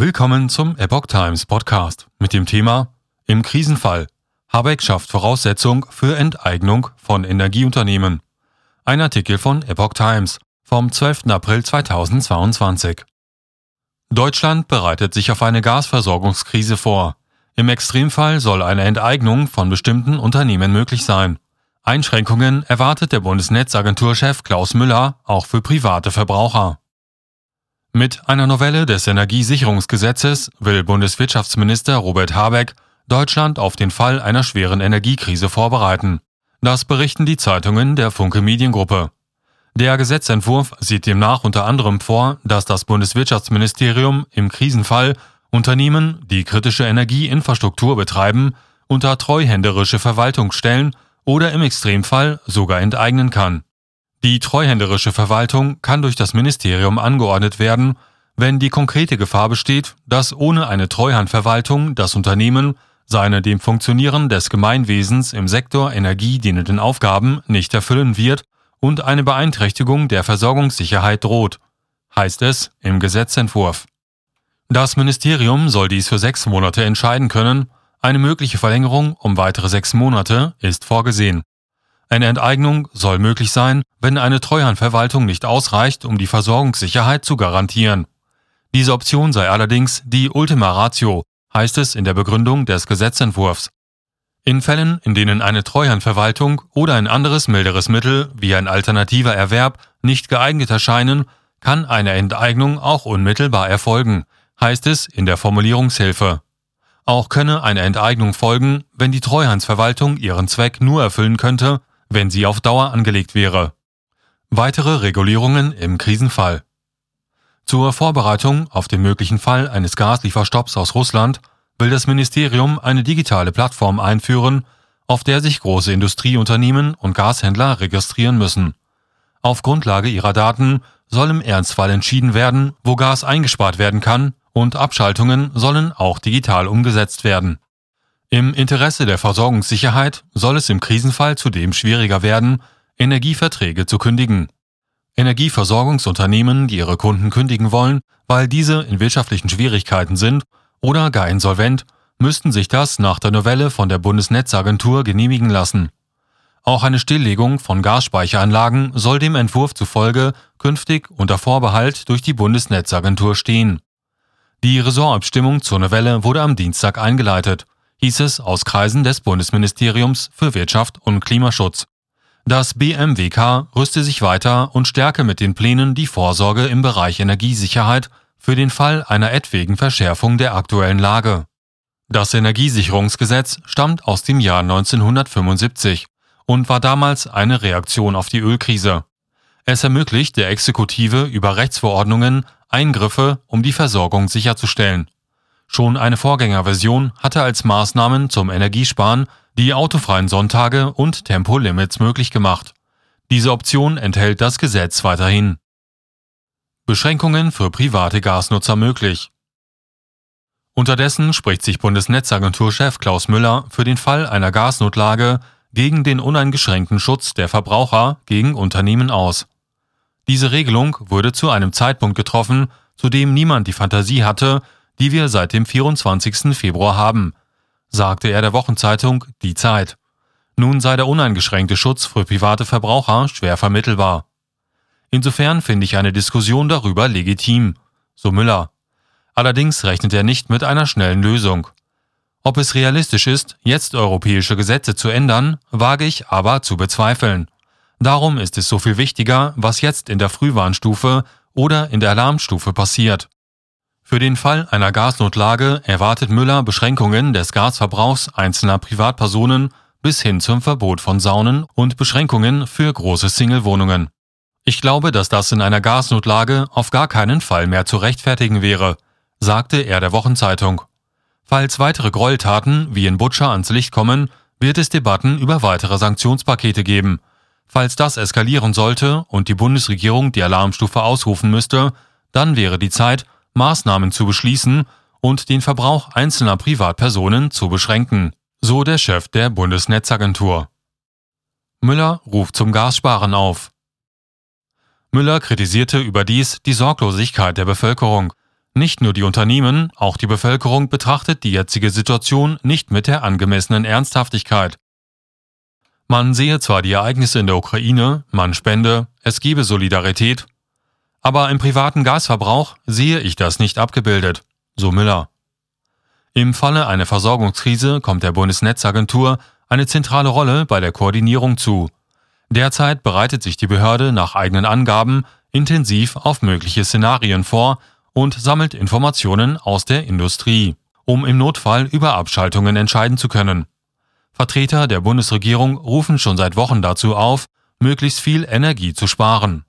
Willkommen zum Epoch Times Podcast mit dem Thema Im Krisenfall. Habeck schafft Voraussetzung für Enteignung von Energieunternehmen. Ein Artikel von Epoch Times vom 12. April 2022. Deutschland bereitet sich auf eine Gasversorgungskrise vor. Im Extremfall soll eine Enteignung von bestimmten Unternehmen möglich sein. Einschränkungen erwartet der Bundesnetzagenturchef Klaus Müller auch für private Verbraucher. Mit einer Novelle des Energiesicherungsgesetzes will Bundeswirtschaftsminister Robert Habeck Deutschland auf den Fall einer schweren Energiekrise vorbereiten. Das berichten die Zeitungen der Funke Mediengruppe. Der Gesetzentwurf sieht demnach unter anderem vor, dass das Bundeswirtschaftsministerium im Krisenfall Unternehmen, die kritische Energieinfrastruktur betreiben, unter treuhänderische Verwaltung stellen oder im Extremfall sogar enteignen kann. Die treuhänderische Verwaltung kann durch das Ministerium angeordnet werden, wenn die konkrete Gefahr besteht, dass ohne eine Treuhandverwaltung das Unternehmen seine dem Funktionieren des Gemeinwesens im Sektor Energie dienenden Aufgaben nicht erfüllen wird und eine Beeinträchtigung der Versorgungssicherheit droht, heißt es im Gesetzentwurf. Das Ministerium soll dies für sechs Monate entscheiden können, eine mögliche Verlängerung um weitere sechs Monate ist vorgesehen. Eine Enteignung soll möglich sein, wenn eine Treuhandverwaltung nicht ausreicht, um die Versorgungssicherheit zu garantieren. Diese Option sei allerdings die Ultima Ratio, heißt es in der Begründung des Gesetzentwurfs. In Fällen, in denen eine Treuhandverwaltung oder ein anderes milderes Mittel wie ein alternativer Erwerb nicht geeignet erscheinen, kann eine Enteignung auch unmittelbar erfolgen, heißt es in der Formulierungshilfe. Auch könne eine Enteignung folgen, wenn die Treuhandsverwaltung ihren Zweck nur erfüllen könnte, wenn sie auf Dauer angelegt wäre. Weitere Regulierungen im Krisenfall. Zur Vorbereitung auf den möglichen Fall eines Gaslieferstopps aus Russland will das Ministerium eine digitale Plattform einführen, auf der sich große Industrieunternehmen und Gashändler registrieren müssen. Auf Grundlage ihrer Daten soll im Ernstfall entschieden werden, wo Gas eingespart werden kann, und Abschaltungen sollen auch digital umgesetzt werden. Im Interesse der Versorgungssicherheit soll es im Krisenfall zudem schwieriger werden, Energieverträge zu kündigen. Energieversorgungsunternehmen, die ihre Kunden kündigen wollen, weil diese in wirtschaftlichen Schwierigkeiten sind oder gar insolvent, müssten sich das nach der Novelle von der Bundesnetzagentur genehmigen lassen. Auch eine Stilllegung von Gasspeicheranlagen soll dem Entwurf zufolge künftig unter Vorbehalt durch die Bundesnetzagentur stehen. Die Ressortabstimmung zur Novelle wurde am Dienstag eingeleitet hieß es aus Kreisen des Bundesministeriums für Wirtschaft und Klimaschutz. Das BMWK rüste sich weiter und stärke mit den Plänen die Vorsorge im Bereich Energiesicherheit für den Fall einer etwaigen Verschärfung der aktuellen Lage. Das Energiesicherungsgesetz stammt aus dem Jahr 1975 und war damals eine Reaktion auf die Ölkrise. Es ermöglicht der Exekutive über Rechtsverordnungen Eingriffe, um die Versorgung sicherzustellen. Schon eine Vorgängerversion hatte als Maßnahmen zum Energiesparen die autofreien Sonntage und Tempolimits möglich gemacht. Diese Option enthält das Gesetz weiterhin. Beschränkungen für private Gasnutzer möglich. Unterdessen spricht sich Bundesnetzagenturchef Klaus Müller für den Fall einer Gasnotlage gegen den uneingeschränkten Schutz der Verbraucher gegen Unternehmen aus. Diese Regelung wurde zu einem Zeitpunkt getroffen, zu dem niemand die Fantasie hatte, die wir seit dem 24. Februar haben, sagte er der Wochenzeitung Die Zeit. Nun sei der uneingeschränkte Schutz für private Verbraucher schwer vermittelbar. Insofern finde ich eine Diskussion darüber legitim, so Müller. Allerdings rechnet er nicht mit einer schnellen Lösung. Ob es realistisch ist, jetzt europäische Gesetze zu ändern, wage ich aber zu bezweifeln. Darum ist es so viel wichtiger, was jetzt in der Frühwarnstufe oder in der Alarmstufe passiert. Für den Fall einer Gasnotlage erwartet Müller Beschränkungen des Gasverbrauchs einzelner Privatpersonen bis hin zum Verbot von Saunen und Beschränkungen für große Singlewohnungen. Ich glaube, dass das in einer Gasnotlage auf gar keinen Fall mehr zu rechtfertigen wäre, sagte er der Wochenzeitung. Falls weitere Gräueltaten wie in Butcher ans Licht kommen, wird es Debatten über weitere Sanktionspakete geben. Falls das eskalieren sollte und die Bundesregierung die Alarmstufe ausrufen müsste, dann wäre die Zeit, Maßnahmen zu beschließen und den Verbrauch einzelner Privatpersonen zu beschränken, so der Chef der Bundesnetzagentur. Müller ruft zum Gassparen auf. Müller kritisierte überdies die Sorglosigkeit der Bevölkerung. Nicht nur die Unternehmen, auch die Bevölkerung betrachtet die jetzige Situation nicht mit der angemessenen Ernsthaftigkeit. Man sehe zwar die Ereignisse in der Ukraine, man spende, es gebe Solidarität, aber im privaten Gasverbrauch sehe ich das nicht abgebildet, so Müller. Im Falle einer Versorgungskrise kommt der Bundesnetzagentur eine zentrale Rolle bei der Koordinierung zu. Derzeit bereitet sich die Behörde nach eigenen Angaben intensiv auf mögliche Szenarien vor und sammelt Informationen aus der Industrie, um im Notfall über Abschaltungen entscheiden zu können. Vertreter der Bundesregierung rufen schon seit Wochen dazu auf, möglichst viel Energie zu sparen.